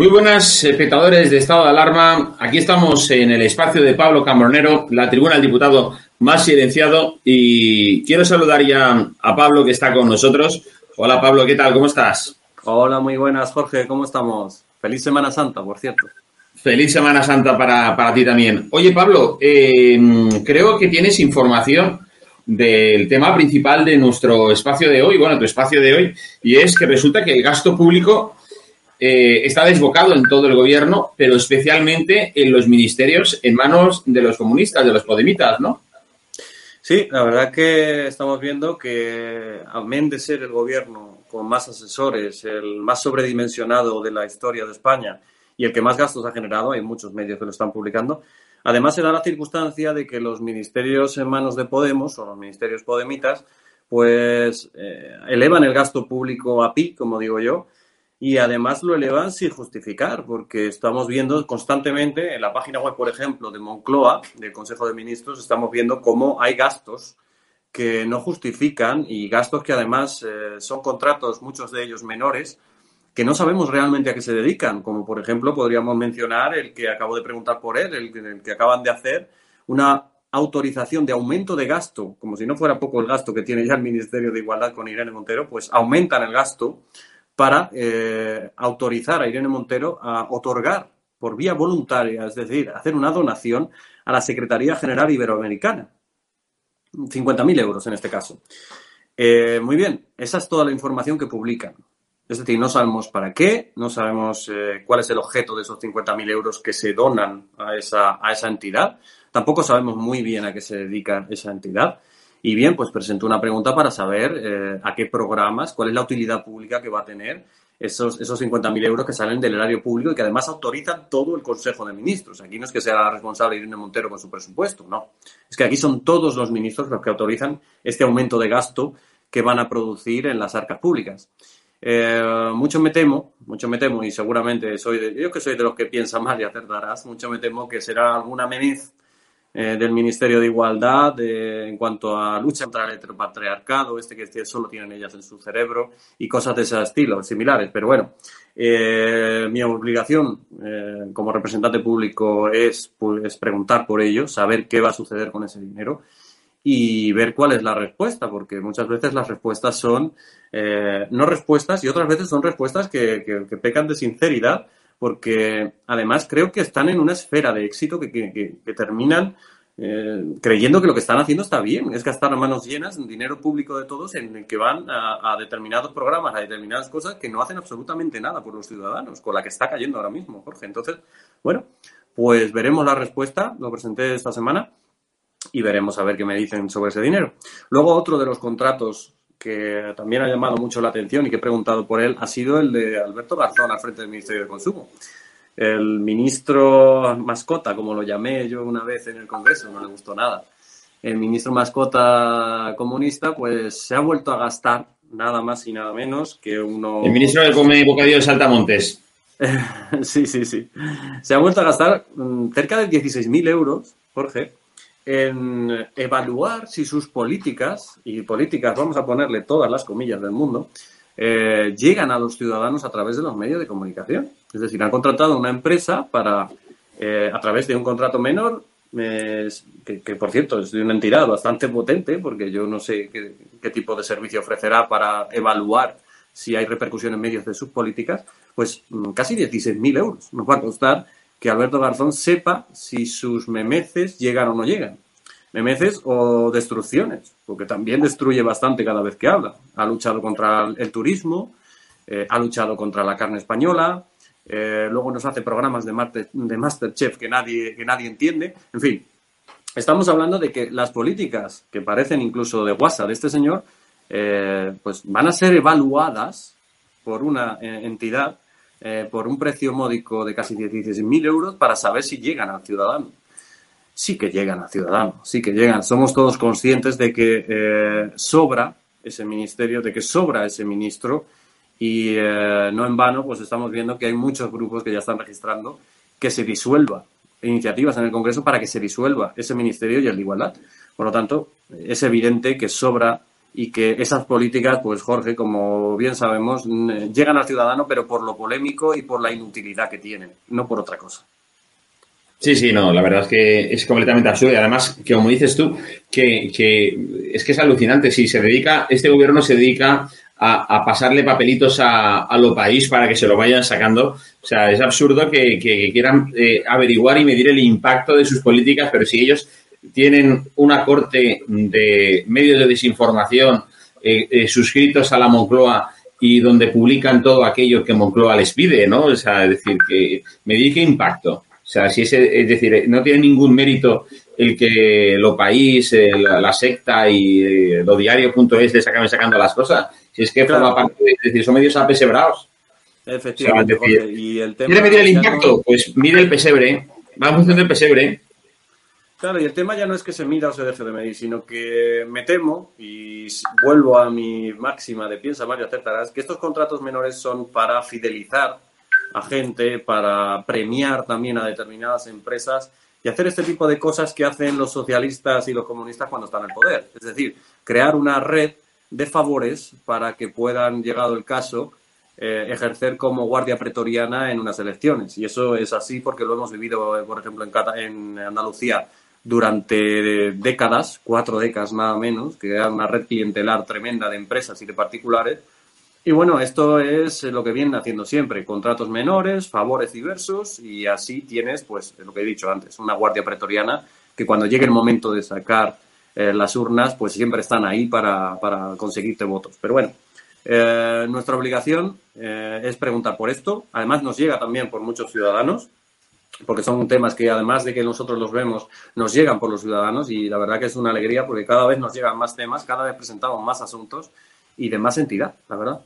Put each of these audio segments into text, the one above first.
Muy buenas, espectadores de Estado de Alarma. Aquí estamos en el espacio de Pablo Cambronero, la tribuna del diputado más silenciado. Y quiero saludar ya a Pablo que está con nosotros. Hola Pablo, ¿qué tal? ¿Cómo estás? Hola, muy buenas, Jorge. ¿Cómo estamos? Feliz Semana Santa, por cierto. Feliz Semana Santa para, para ti también. Oye, Pablo, eh, creo que tienes información del tema principal de nuestro espacio de hoy, bueno, tu espacio de hoy, y es que resulta que el gasto público eh, está desbocado en todo el gobierno, pero especialmente en los ministerios en manos de los comunistas, de los podemitas, ¿no? Sí, la verdad que estamos viendo que, amén de ser el gobierno con más asesores, el más sobredimensionado de la historia de España y el que más gastos ha generado, hay muchos medios que lo están publicando, además se da la circunstancia de que los ministerios en manos de Podemos o los ministerios podemitas, pues eh, elevan el gasto público a pi, como digo yo, y además lo elevan sin justificar, porque estamos viendo constantemente en la página web, por ejemplo, de Moncloa, del Consejo de Ministros, estamos viendo cómo hay gastos que no justifican y gastos que además eh, son contratos, muchos de ellos menores, que no sabemos realmente a qué se dedican, como por ejemplo podríamos mencionar el que acabo de preguntar por él, el, el que acaban de hacer, una autorización de aumento de gasto, como si no fuera poco el gasto que tiene ya el Ministerio de Igualdad con Irene Montero, pues aumentan el gasto para eh, autorizar a Irene Montero a otorgar por vía voluntaria, es decir, hacer una donación a la Secretaría General Iberoamericana. 50.000 euros en este caso. Eh, muy bien, esa es toda la información que publican. Es decir, no sabemos para qué, no sabemos eh, cuál es el objeto de esos 50.000 euros que se donan a esa, a esa entidad. Tampoco sabemos muy bien a qué se dedica esa entidad. Y bien, pues presentó una pregunta para saber eh, a qué programas, cuál es la utilidad pública que va a tener esos, esos 50.000 euros que salen del erario público y que además autorizan todo el Consejo de Ministros. Aquí no es que sea la responsable Irene Montero con su presupuesto, no. Es que aquí son todos los ministros los que autorizan este aumento de gasto que van a producir en las arcas públicas. Eh, mucho me temo, mucho me temo, y seguramente soy de, yo que soy de los que piensan mal y acertarás, mucho me temo que será alguna menez eh, del Ministerio de Igualdad en cuanto a lucha contra el heteropatriarcado, este que solo tienen ellas en su cerebro y cosas de ese estilo, similares. Pero bueno, eh, mi obligación, eh, eh, como representante público es pues, preguntar por ello, saber qué va a suceder con ese dinero y ver cuál es la respuesta, porque muchas veces las respuestas son eh, no respuestas y otras veces son respuestas que, que, pecan de sinceridad, porque además creo que están en una esfera de éxito que, que terminan eh, creyendo que lo que están haciendo está bien, es gastar a manos llenas dinero público de todos en el que van a, determinados programas, a determinadas cosas que no hacen absolutamente nada por los ciudadanos, con la que está cayendo ahora mismo, Jorge. Entonces, bueno, pues veremos la respuesta, lo presenté esta semana y veremos a ver qué me dicen sobre ese dinero. Luego, otro de los contratos que también ha llamado mucho la atención y que he preguntado por él ha sido el de Alberto Garzón al frente del Ministerio de Consumo el ministro mascota, como lo llamé yo una vez en el Congreso, no le gustó nada. El ministro mascota comunista, pues se ha vuelto a gastar nada más y nada menos que uno. El ministro de come bocadillo de Saltamontes. sí, sí, sí. Se ha vuelto a gastar mm, cerca de 16.000 euros, Jorge, en evaluar si sus políticas, y políticas vamos a ponerle todas las comillas del mundo, eh, llegan a los ciudadanos a través de los medios de comunicación. Es decir, han contratado una empresa para, eh, a través de un contrato menor, que, por cierto es de una entidad bastante potente, porque yo no sé qué, tipo de servicio ofrecerá para evaluar si hay repercusión en medios de sus políticas, pues mm, casi 16.000 euros. Nos va a costar que Alberto Garzón sepa si sus memeces llegan o no llegan memeces o destrucciones, porque también destruye bastante cada vez que habla. Ha luchado contra el turismo, eh, ha luchado contra la carne española, eh, luego nos hace programas de, Masterchef que nadie, que nadie entiende. En fin, estamos hablando de que las políticas que parecen incluso de WhatsApp de este señor, eh, pues van a ser evaluadas por una entidad por un precio módico de casi 16.000 euros para saber si llegan al ciudadano sí que llegan a Ciudadanos, sí que llegan. Somos todos conscientes de que eh, sobra ese ministerio, de que sobra ese ministro y eh, no en vano, pues estamos viendo que hay muchos grupos que ya están registrando que se disuelva iniciativas en el Congreso para que se disuelva ese ministerio y el de igualdad. Por lo tanto, es evidente que sobra y que esas políticas, pues Jorge, como bien sabemos, llegan al ciudadano, pero por lo polémico y por la inutilidad que tienen, no por otra cosa. Sí, sí, no, la verdad es que es completamente absurdo y además, que como dices tú, que, es que es alucinante. Si se dedica, este gobierno se dedica a, pasarle papelitos a, a lo país para que se lo vayan sacando. O sea, es absurdo que, quieran eh, averiguar y medir el impacto de sus políticas, pero si ellos tienen una corte de medios de desinformación eh, eh, suscritos a la Moncloa y donde publican todo aquello que Moncloa les pide, ¿no? O sea, es decir, que medir qué impacto. O sea, si es, es decir, no tiene ningún mérito el que lo país, eh, la, secta y eh, lo diario.es les acaben sacando las cosas. Si es que forma parte de, es decir, son medios apesebrados. Efectivamente. y el tema ¿Quiere medir el impacto? Pues mide el pesebre. Va en función del pesebre. Claro, y el tema ya no es que se mida o se deje de medir, sino que me temo, y vuelvo a mi máxima de piensa Mario acertarás, que estos contratos menores son para fidelizar a gente, para premiar también a determinadas empresas y hacer este tipo de cosas que hacen los socialistas y los comunistas cuando están en poder. Es decir, crear una red de favores para que puedan, llegado el caso, eh, ejercer como guardia pretoriana en unas elecciones. Y eso es así porque lo hemos vivido, eh, por ejemplo, en Andalucía durante décadas, cuatro décadas nada menos, que era una red clientelar tremenda de empresas y de particulares, y bueno, esto es lo que vienen haciendo siempre, contratos menores, favores diversos y así tienes, pues, lo que he dicho antes, una guardia pretoriana que cuando llegue el momento de sacar eh, las urnas, pues siempre están ahí para, para conseguirte votos. Pero bueno, eh, nuestra obligación eh, es preguntar por esto. Además, nos llega también por muchos ciudadanos, porque son temas que además de que nosotros los vemos, nos llegan por los ciudadanos y la verdad que es una alegría porque cada vez nos llegan más temas, cada vez presentamos más asuntos y de más entidad, la verdad.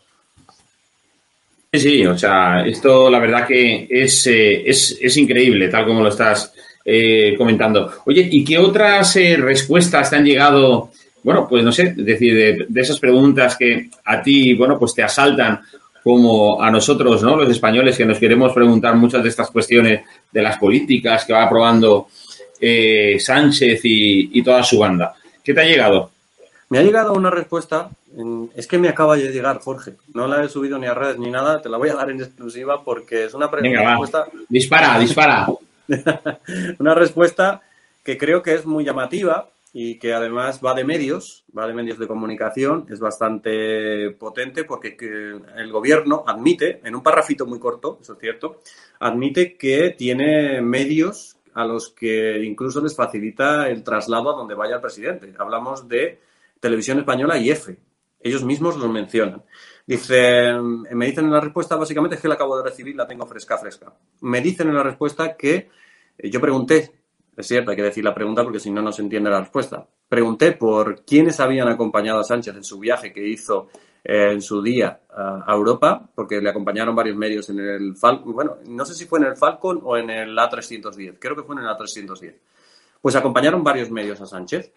Sí, o sea, esto la verdad que es, eh, es, es increíble, tal como lo estás eh, comentando. Oye, ¿y qué otras eh, respuestas te han llegado? Bueno, pues no sé, decir, de, esas preguntas que a ti, bueno, pues te asaltan como a nosotros, ¿no? Los españoles que nos queremos preguntar muchas de estas cuestiones de las políticas que va aprobando Sánchez y, y toda su banda. ¿Qué te ha llegado? Me ha llegado una respuesta, es que me acaba de llegar, Jorge. No la he subido ni a redes ni nada, te la voy a dar en exclusiva porque es una, respuesta. Dispara, dispara. una respuesta que creo que es muy llamativa y que además va de medios, va de medios de comunicación, es bastante potente porque el gobierno admite, en un parrafito muy corto, eso es cierto, admite que tiene medios a los que incluso les facilita el traslado a donde vaya el presidente. Hablamos de Televisión Española y EFE. Ellos mismos los mencionan. Dice, me dicen en la respuesta, básicamente es que la acabo de recibir, la tengo fresca, fresca. Me dicen en la respuesta que eh, yo pregunté, es cierto, hay que decir la pregunta porque si no, no se entiende la respuesta. Pregunté por quiénes habían acompañado a Sánchez en su viaje que hizo eh, en su día a Europa, porque le acompañaron varios medios en el Falcon, bueno, no sé si fue en el Falcon o en el A310, creo que fue en el A310. Pues acompañaron varios medios a Sánchez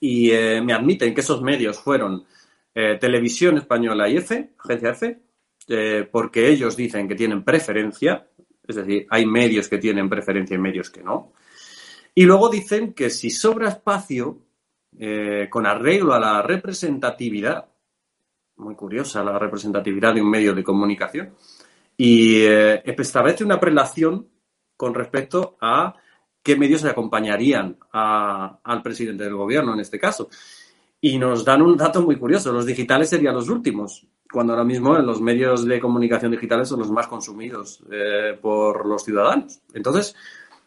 y eh, me admiten que esos medios fueron eh, Televisión Española y EFE, Agencia EFE, porque ellos dicen que tienen preferencia, es decir, hay medios que tienen preferencia y medios que no. Y luego dicen que si sobra espacio, con arreglo a la representatividad, muy curiosa la representatividad de un medio de comunicación, y establece una prelación con respecto a qué medios le acompañarían al presidente del gobierno en este caso. Y nos dan un dato muy curioso, los digitales serían los últimos, cuando ahora mismo los medios de comunicación digitales son los más consumidos eh, por los ciudadanos. Entonces,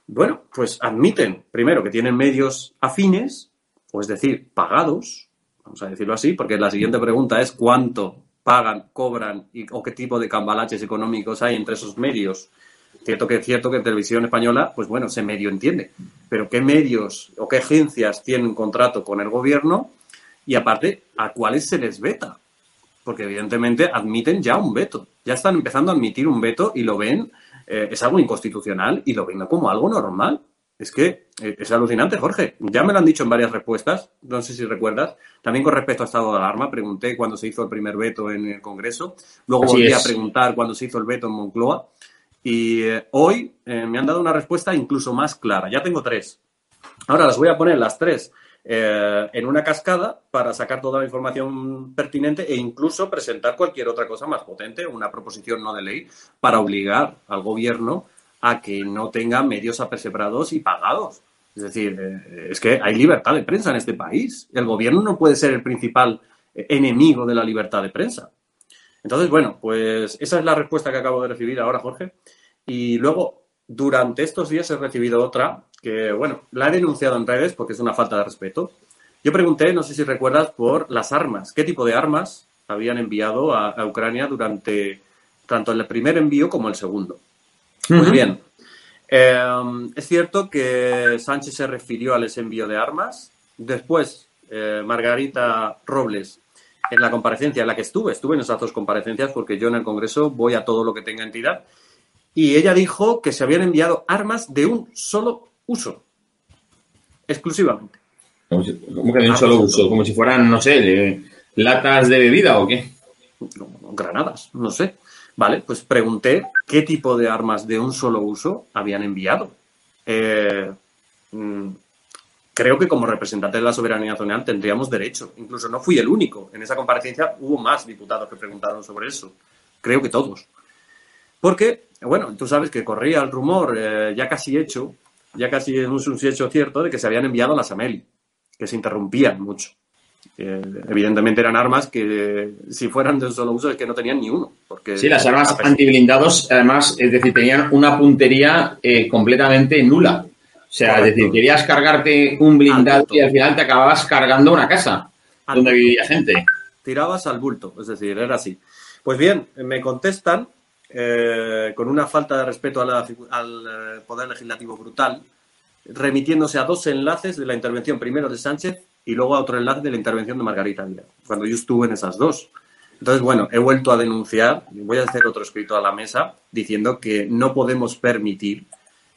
bueno, pues admiten, primero, que tienen medios afines, o es decir, pagados, vamos a decirlo así, porque la siguiente pregunta es cuánto pagan, cobran y, o qué tipo de cambalaches económicos hay entre esos medios Cierto que es cierto que televisión española, pues bueno, se medio entiende. Pero qué medios o qué agencias tienen contrato con el gobierno y aparte, ¿a cuáles se les veta? Porque evidentemente admiten ya un veto. Ya están empezando a admitir un veto y lo ven, eh, es algo inconstitucional y lo ven como algo normal. Es que eh, es alucinante, Jorge. Ya me lo han dicho en varias respuestas, no sé si recuerdas. También con respecto a estado de alarma, pregunté cuándo se hizo el primer veto en el Congreso. Luego volví a preguntar cuándo se hizo el veto en Moncloa. Y eh, hoy me han dado una respuesta incluso más clara. Ya tengo tres. Ahora las voy a poner las tres eh, en una cascada para sacar toda la información pertinente e incluso presentar cualquier otra cosa más potente, una proposición no de ley, para obligar al gobierno a que no tenga medios apercebrados y pagados. Es decir, es que hay libertad de prensa en este país. El gobierno no puede ser el principal enemigo de la libertad de prensa. Entonces, bueno, pues esa es la respuesta que acabo de recibir ahora, Jorge. Y luego, durante estos días he recibido otra que, bueno, la he denunciado en redes porque es una falta de respeto. Yo pregunté, no sé si recuerdas, por las armas. ¿Qué tipo de armas habían enviado a, Ucrania durante tanto el primer envío como el segundo? Muy bien. Em, es cierto que Sánchez se refirió al envío de armas. Después, eh, Margarita Robles en la comparecencia en la que estuve, estuve en esas dos comparecencias porque yo en el Congreso voy a todo lo que tenga entidad, y ella dijo que se habían enviado armas de un solo uso, exclusivamente. ¿Cómo, que de un solo uso? ¿Como si fueran, no sé, latas de bebida o qué? granadas, no sé. Vale, pues pregunté qué tipo de armas de un solo uso habían enviado. Eh, mm, creo que como representante de la soberanía nacional tendríamos derecho. Incluso no fui el único. En esa comparecencia hubo más diputados que preguntaron sobre eso. Creo que todos. Porque, bueno, tú sabes que corría el rumor eh, ya casi hecho, ya casi es un hecho cierto, de que se habían enviado las AMELI, que se interrumpían mucho. Eh, evidentemente eran armas que si fueran de un solo uso es que no tenían ni uno. Porque sí, las armas antiblindados, además, es decir, tenían una puntería eh, completamente nula. O sea, es decir, querías cargarte un blindado y al final te acababas cargando una casa donde vivía gente. Tirabas al bulto, es decir, era así. Pues bien, me contestan eh, con una falta de respeto al eh, Poder Legislativo brutal, remitiéndose a dos enlaces de la intervención primero de Sánchez y luego a otro enlace de la intervención de Margarita Díaz, cuando yo estuve en esas dos. Entonces, bueno, he vuelto a denunciar, voy a hacer otro escrito a la mesa diciendo que no podemos permitir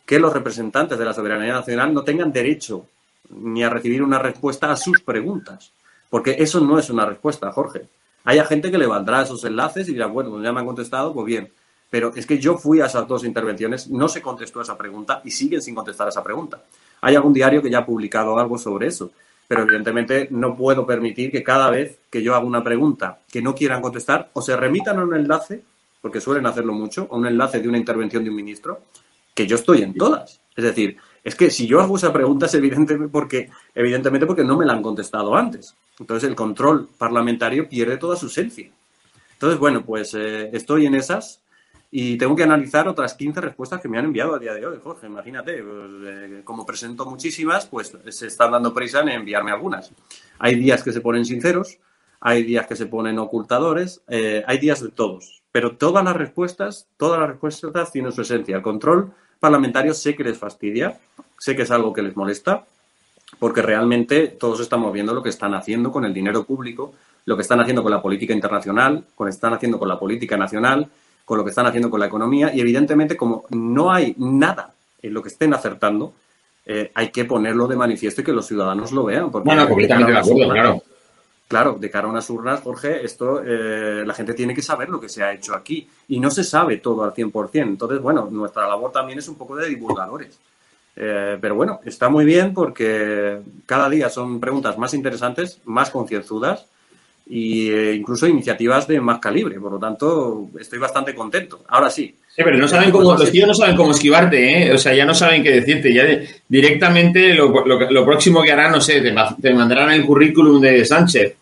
que los representantes de la soberanía nacional no tengan derecho ni a recibir una respuesta a sus preguntas. Porque eso no es una respuesta, Jorge. Hay gente que le valdrá esos enlaces y dirá, bueno, pues ya me han contestado, pues bien. Pero es que yo fui a esas dos intervenciones, no se contestó esa pregunta y siguen sin contestar esa pregunta. Hay algún diario que ya ha publicado algo sobre eso. pero evidentemente no puedo permitir que cada vez que yo haga una pregunta que no quieran contestar, o se remitan a un enlace, porque suelen hacerlo mucho, a un enlace de una intervención de un ministro, que yo estoy en todas. Es decir, es que si yo hago esa pregunta es evidentemente porque, evidentemente porque no me la han contestado antes. Entonces el control parlamentario pierde toda su esencia. Entonces, bueno, pues eh, estoy en esas y tengo que analizar otras 15 respuestas que me han enviado a día de hoy, Jorge. Imagínate, pues, eh, como presento muchísimas, pues se están dando prisa en enviarme algunas. Hay días que se ponen sinceros, hay días que se ponen ocultadores, eh, hay días de todos. Pero todas las respuestas, todas las respuestas tienen su esencia. El control parlamentario sé que les fastidia, sé que es algo que les molesta, porque realmente todos estamos viendo lo que están haciendo con el dinero público, lo que están haciendo con la política internacional, lo que están haciendo con la política nacional con lo que están haciendo con la economía y evidentemente como no hay nada en lo que estén acertando, eh, hay que ponerlo de manifiesto y que los ciudadanos lo vean. Porque bueno, completamente de acuerdo, claro. Claro, de cara a unas urnas, Jorge, esto eh, la gente tiene que saber lo que se ha hecho aquí y no se sabe todo al 100%. Entonces, bueno, nuestra labor también es un poco de divulgadores. Eh, pero bueno, está muy bien porque cada día son preguntas más interesantes, más concienzudas e incluso iniciativas de más calibre. Por lo tanto, estoy bastante contento. Ahora sí. Sí, pero no saben cómo, los tíos no saben cómo esquivarte, ¿eh? O sea, ya no saben qué decirte. Ya directamente lo, lo, próximo que harán, no sé, te, mandarán el currículum de Sánchez.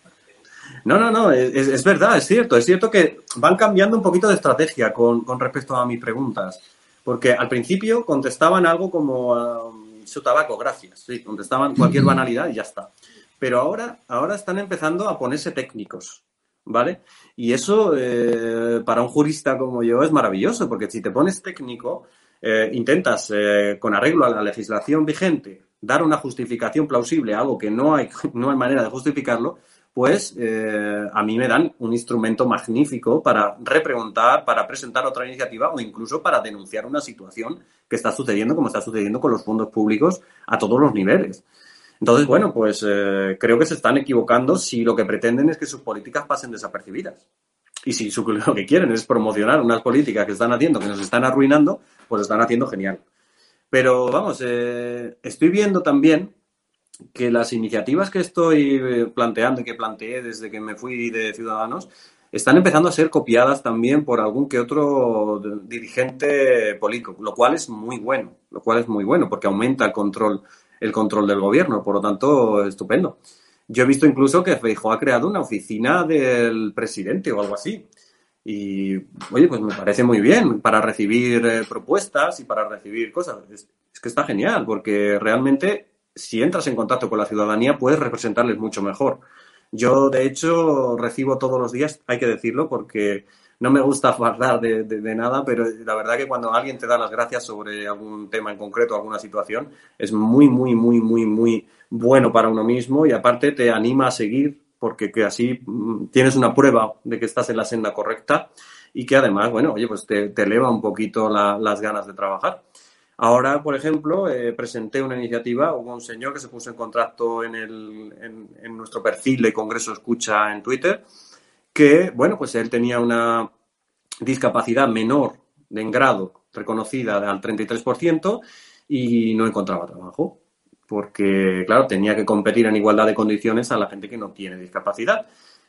No, no, no, es, es, verdad, es cierto. Es cierto que van cambiando un poquito de estrategia con, con respecto a mis preguntas. Porque al principio contestaban algo como um, su tabaco, gracias. Sí, contestaban cualquier banalidad y ya está. Pero ahora, ahora están empezando a ponerse técnicos, ¿vale? Y eso eh, para un jurista como yo es maravilloso, porque si te pones técnico, eh, intentas, eh, con arreglo a la legislación vigente, dar una justificación plausible a algo que no hay, no hay manera de justificarlo, pues a mí me dan un instrumento magnífico para repreguntar, para presentar otra iniciativa o incluso para denunciar una situación que está sucediendo como está sucediendo con los fondos públicos a todos los niveles. Entonces, bueno, pues eh, creo que se están equivocando si lo que pretenden es que sus políticas pasen desapercibidas. Y si lo que quieren es promocionar unas políticas que están haciendo, que nos están arruinando, pues están haciendo genial. Pero vamos, eh, estoy viendo también que las iniciativas que estoy eh, planteando y que planteé desde que me fui de Ciudadanos están empezando a ser copiadas también por algún que otro dirigente político, lo cual es muy bueno, lo cual es muy bueno porque aumenta el control el control del gobierno. Por lo tanto, estupendo. Yo he visto incluso que Feijóo ha creado una oficina del presidente o algo así. Y, oye, pues me parece muy bien para recibir eh, propuestas y para recibir cosas. Es, que está genial, porque realmente si entras en contacto con la ciudadanía puedes representarles mucho mejor. Yo, de hecho, recibo todos los días, hay que decirlo, porque no me gusta hablar de, de, nada, pero la verdad que cuando alguien te da las gracias sobre algún tema en concreto, alguna situación, es muy, muy, muy, muy, muy bueno para uno mismo y aparte te anima a seguir porque que así mm, tienes una prueba de que estás en la senda correcta y que además, bueno, oye, pues te, eleva un poquito las ganas de trabajar. Ahora, por ejemplo, eh, presenté una iniciativa, hubo un señor que se puso en contacto en, el, en, en nuestro perfil de Congreso Escucha en Twitter, que, bueno, pues él tenía una discapacidad menor de en grado reconocida al 33% y no encontraba trabajo, porque, claro, tenía que competir en igualdad de condiciones a la gente que no tiene discapacidad.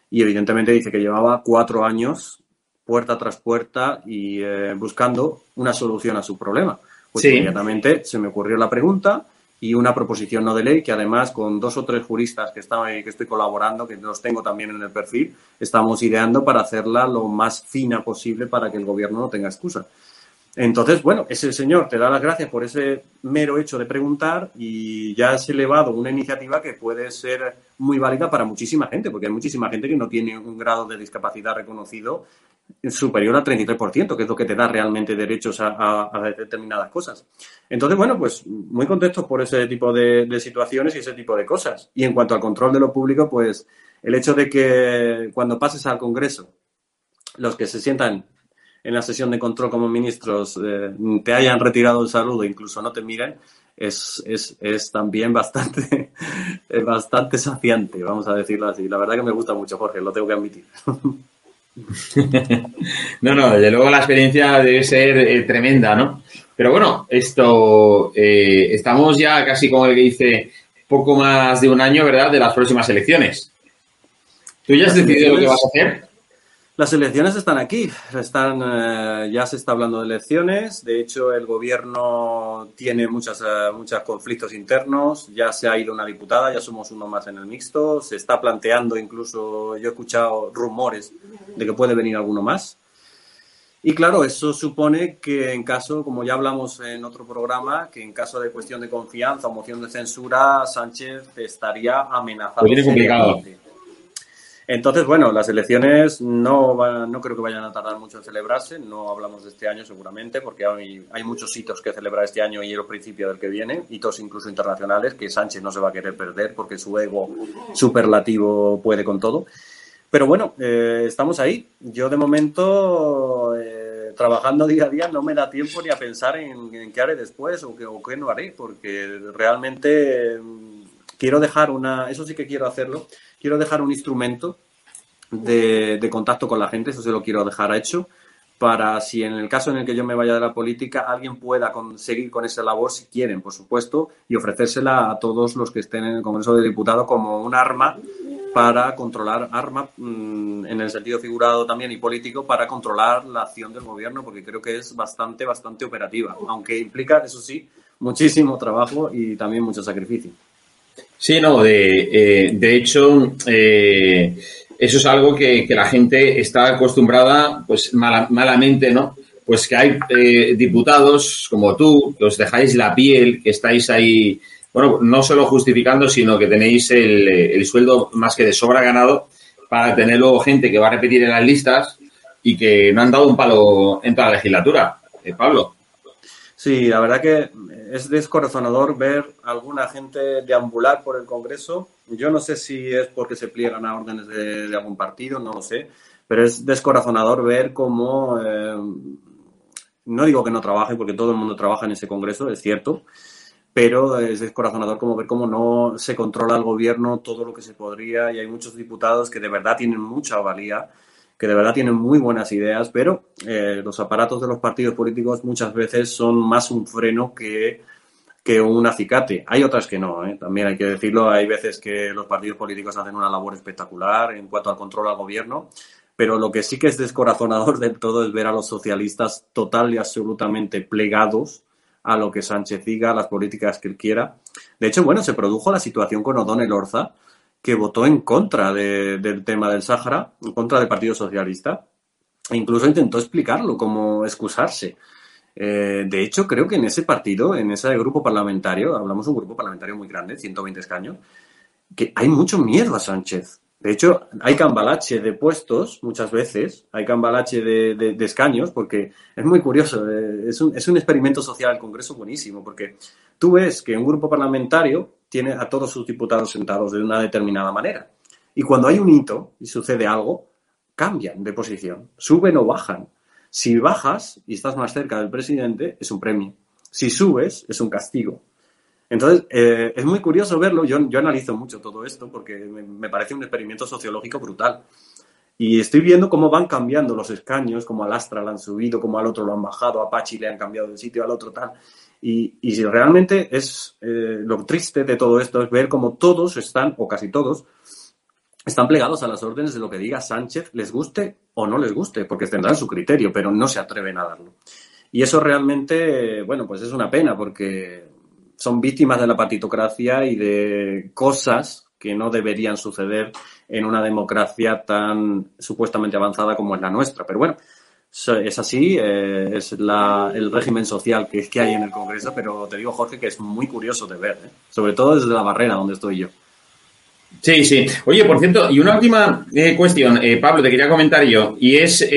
Y evidentemente dice que llevaba cuatro años puerta tras puerta y eh, buscando una solución a su problema. Pues inmediatamente se me ocurrió la pregunta y una proposición no de ley que además con dos o tres juristas que, están, que estoy colaborando, que los tengo también en el perfil, estamos ideando para hacerla lo más fina posible para que el gobierno no tenga excusa. Entonces, bueno, ese señor te da las gracias por ese mero hecho de preguntar y ya has elevado una iniciativa que puede ser muy válida para muchísima gente, porque hay muchísima gente que no tiene un grado de discapacidad reconocido superior al 33%, que es lo que te da realmente derechos a, determinadas cosas. Entonces, bueno, pues muy contentos por ese tipo de, situaciones y ese tipo de cosas. Y en cuanto al control de lo público, pues el hecho de que cuando pases al Congreso, los que se sientan en la sesión de control como ministros eh, te hayan retirado el saludo, incluso no te miren, es, es, es también bastante, bastante saciante, vamos a decirlo así. La verdad que me gusta mucho, Jorge, lo tengo que admitir. no, no, desde luego la experiencia debe ser eh, tremenda, ¿no? Pero bueno, esto, eh, estamos ya casi como el que dice, poco más de un año, ¿verdad?, de las próximas elecciones. ¿Tú ya has decidido lo que vas a hacer? Las elecciones están aquí, están, eh, ya se está hablando de elecciones, de hecho el gobierno tiene muchas, eh, muchos conflictos internos, ya se ha ido una diputada, ya somos uno más en el mixto, se está planteando incluso, yo he escuchado rumores de que puede venir alguno más. Y claro, eso supone que en caso, como ya hablamos en otro programa, que en caso de cuestión de confianza o moción de censura, Sánchez estaría amenazado. Pues complicado. Entonces, bueno, las elecciones no, no creo que vayan a tardar mucho en celebrarse. No hablamos de este año seguramente, porque hay, muchos hitos que celebrar este año y el principio del que viene, hitos incluso internacionales que Sánchez no se va a querer perder porque su ego superlativo puede con todo. Pero bueno, eh, estamos ahí. Yo de momento, eh, trabajando día a día, no me da tiempo ni a pensar en, qué haré después o qué, no haré, porque realmente quiero dejar una, eso sí que quiero hacerlo, quiero dejar un instrumento de, contacto con la gente, eso se lo quiero dejar hecho, para si en el caso en el que yo me vaya de la política, alguien pueda conseguir con esa labor, si quieren, por supuesto, y ofrecérsela a todos los que estén en el Congreso de Diputados como un arma para controlar, arma mm, en el sentido figurado también y político, para controlar la acción del gobierno, porque creo que es bastante, bastante operativa, aunque implica, eso sí, muchísimo trabajo y también mucho sacrificio. Sí, no, de, eh, de hecho, eh, eso es algo que, la gente está acostumbrada, pues malamente, ¿no? Pues que hay eh, diputados como tú, que os dejáis la piel, que estáis ahí, bueno, no solo justificando, sino que tenéis el, el sueldo más que de sobra ganado para tener luego gente que va a repetir en las listas y que no han dado un palo en toda la legislatura. Pablo. Sí, la verdad que es descorazonador ver a alguna gente deambular por el Congreso. Yo no sé si es porque se pliegan a órdenes de, algún partido, no lo sé, pero es descorazonador ver cómo, eh, no digo que no trabaje, porque todo el mundo trabaja en ese Congreso, es cierto, pero es descorazonador como ver cómo no se controla el gobierno todo lo que se podría y hay muchos diputados que de verdad tienen mucha valía que de verdad tienen muy buenas ideas, pero eh, los aparatos de los partidos políticos muchas veces son más un freno que, que un acicate. Hay otras que no, ¿eh? también hay que decirlo. Hay veces que los partidos políticos hacen una labor espectacular en cuanto al control al gobierno, pero lo que sí que es descorazonador del todo es ver a los socialistas total y absolutamente plegados a lo que Sánchez diga, a las políticas que él quiera. De hecho, bueno, se produjo la situación con O'Donnell Orza, que votó en contra del tema del Sáhara, en contra del Partido Socialista, e incluso intentó explicarlo, como excusarse. Eh, de hecho, creo que en ese partido, en ese grupo parlamentario, hablamos un grupo parlamentario muy grande, 120 escaños, que hay mucho miedo a Sánchez. De hecho, hay cambalache de puestos muchas veces, hay cambalache de, escaños, porque es muy curioso, eh, es, un, es un experimento social el Congreso buenísimo, porque tú ves que un grupo parlamentario tiene a todos sus diputados sentados de una determinada manera. Y cuando hay un hito y sucede algo, cambian de posición, suben o bajan. Si bajas y estás más cerca del presidente, es un premio. Si subes, es un castigo. Entonces, eh, es muy curioso verlo. Yo, analizo mucho todo esto porque me, parece un experimento sociológico brutal. Y estoy viendo cómo van cambiando los escaños, como al Astra lo han subido, como al otro lo han bajado, a Apache le han cambiado de sitio al otro tal. Y, y realmente es eh, lo triste de todo esto es ver cómo todos están, o casi todos, están plegados a las órdenes de lo que diga Sánchez, les guste o no les guste, porque tendrán su criterio, pero no se atreven a darlo. Y eso realmente, bueno, pues es una pena, porque son víctimas de la partitocracia y de cosas que no deberían suceder en una democracia tan supuestamente avanzada como es la nuestra. Pero bueno, es así, eh, es el régimen social que, que hay en el Congreso, pero te digo, Jorge, que es muy curioso de ver, ¿eh? sobre todo desde la barrera donde estoy yo. Sí, sí. Oye, por cierto, y una última eh, cuestión, Pablo, te quería comentar yo, y es,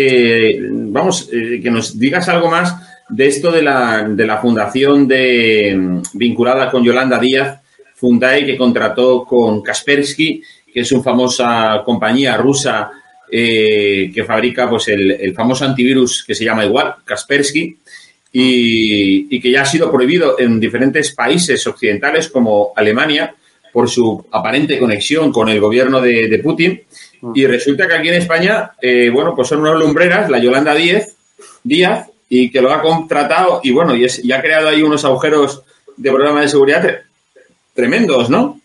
vamos, que nos digas algo más de esto de la, de la fundación de, vinculada con Yolanda Díaz, Fundae, que contrató con Kaspersky, que es una famosa compañía rusa eh, que fabrica pues el, famoso antivirus que se llama igual, Kaspersky, y, que ya ha sido prohibido en diferentes países occidentales como Alemania por su aparente conexión con el gobierno de, Putin. Y resulta que aquí en España, eh, bueno, pues son unas lumbreras, la Yolanda Díaz, Díaz, y que lo ha contratado y bueno, y, es, y ha creado ahí unos agujeros de programa de seguridad tremendos, ¿no?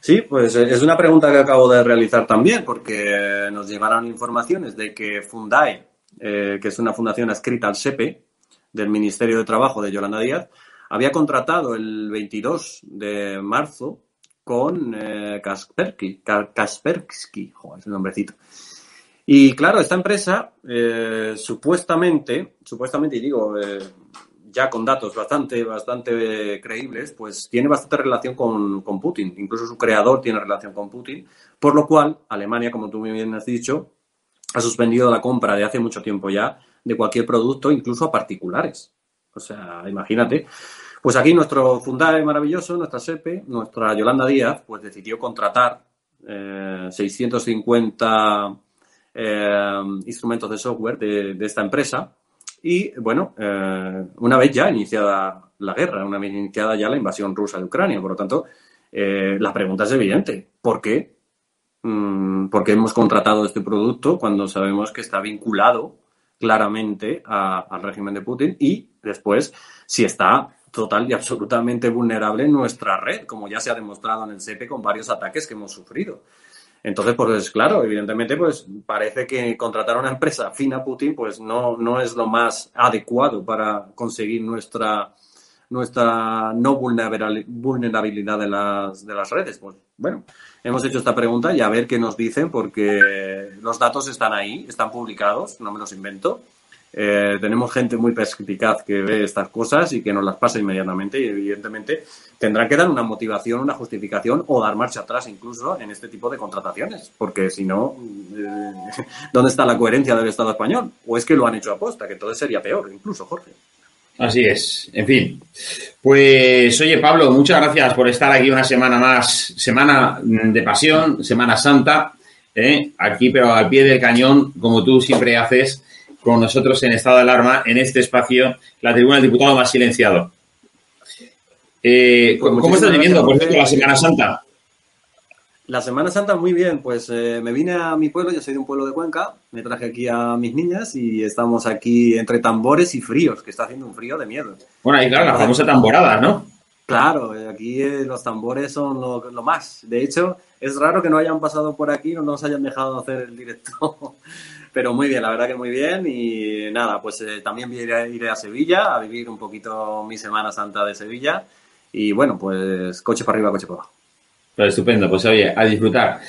Sí, pues eh, es una pregunta que acabo de realizar también, porque nos llegaron informaciones de que Fundai, eh, que es una fundación adscrita al SEPE, del Ministerio de Trabajo de Yolanda Díaz, había contratado el 22 de marzo con eh, Kaspersky, Kaspersky, joder, ese nombrecito. Y claro, esta empresa eh, supuestamente, supuestamente, y digo, eh, ya con datos bastante, bastante creíbles, pues tiene bastante relación con, con, Putin. Incluso su creador tiene relación con Putin. Por lo cual, Alemania, como tú muy bien has dicho, ha suspendido la compra de hace mucho tiempo ya de cualquier producto, incluso a particulares. O sea, imagínate. Pues aquí nuestro Fundae maravilloso, nuestra SEPE, nuestra Yolanda Díaz, pues decidió contratar 650 eh, eh, instrumentos de software de, esta empresa. Y bueno, eh, una vez ya iniciada la guerra, una vez iniciada ya la invasión rusa de Ucrania. Por lo tanto, la pregunta es evidente. ¿Por qué? Mm, ¿Por qué hemos contratado este producto cuando sabemos que está vinculado claramente al régimen de Putin y después si está total y absolutamente vulnerable nuestra red, como ya se ha demostrado en el SEPE con varios ataques que hemos sufrido. Entonces, pues claro, evidentemente, pues parece que contratar a una empresa fina Putin, pues no, no es lo más adecuado para conseguir nuestra, nuestra no vulnerabilidad de las, de las redes. Pues bueno, hemos hecho esta pregunta y a ver qué nos dicen, porque los datos están ahí, están publicados, no me los invento. Eh, tenemos gente muy perspicaz que ve estas cosas y que nos las pasa inmediatamente y evidentemente tendrán que dar una motivación, una justificación o dar marcha atrás incluso en este tipo de contrataciones, porque si no, eh, ¿dónde está la coherencia del Estado español? ¿O es que lo han hecho a posta, que entonces sería peor incluso, Jorge? Así es, en fin. Pues oye Pablo, muchas gracias por estar aquí una semana más, semana de pasión, Semana Santa, ¿eh? aquí pero al pie del cañón, como tú siempre haces con nosotros en estado de alarma en este espacio, la tribuna del diputado más silenciado. Eh, pues ¿Cómo estás viviendo, por ejemplo, la Semana Santa? La Semana Santa muy bien, pues eh, me vine a mi pueblo, yo soy de un pueblo de Cuenca, me traje aquí a mis niñas y estamos aquí entre tambores y fríos, que está haciendo un frío de miedo. Bueno, ahí claro, la famosa tamborada, ¿no? Claro, aquí eh, los tambores son lo, lo, más. De hecho, es raro que no hayan pasado por aquí, no nos hayan dejado hacer el directo pero muy bien, la verdad que muy bien. Y nada, pues eh, también iré, iré, a Sevilla a vivir un poquito mi Semana Santa de Sevilla. Y bueno, pues coche para arriba, coche para abajo. Pues estupendo, pues oye, a disfrutar.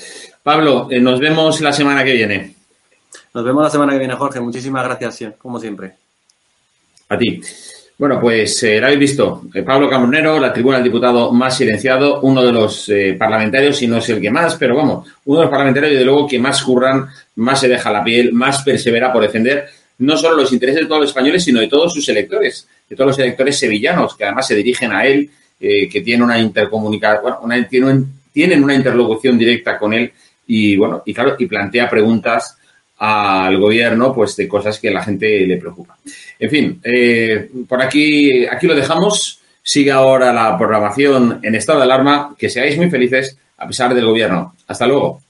Pablo, eh, nos vemos la semana que viene. Nos vemos la semana que viene, Jorge. Muchísimas gracias, como siempre. A ti. Bueno, pues eh, lo habéis visto. Eh, Pablo Camonero, la tribuna del diputado más silenciado, uno de los eh, parlamentarios, y no es el que más, pero vamos, uno de los parlamentarios, de luego, que más curran, más se deja la piel, más persevera por defender no solo los intereses de todos los españoles, sino de todos sus electores, de todos los electores sevillanos, que además se dirigen a él, que tiene una intercomunicación, bueno, tienen, tienen una interlocución directa con él y, bueno, y claro, y plantea preguntas al gobierno, pues de cosas que a la gente le preocupa. En fin, eh, por aquí, aquí lo dejamos. Sigue ahora la programación en estado de alarma. Que seáis muy felices a pesar del gobierno. Hasta luego.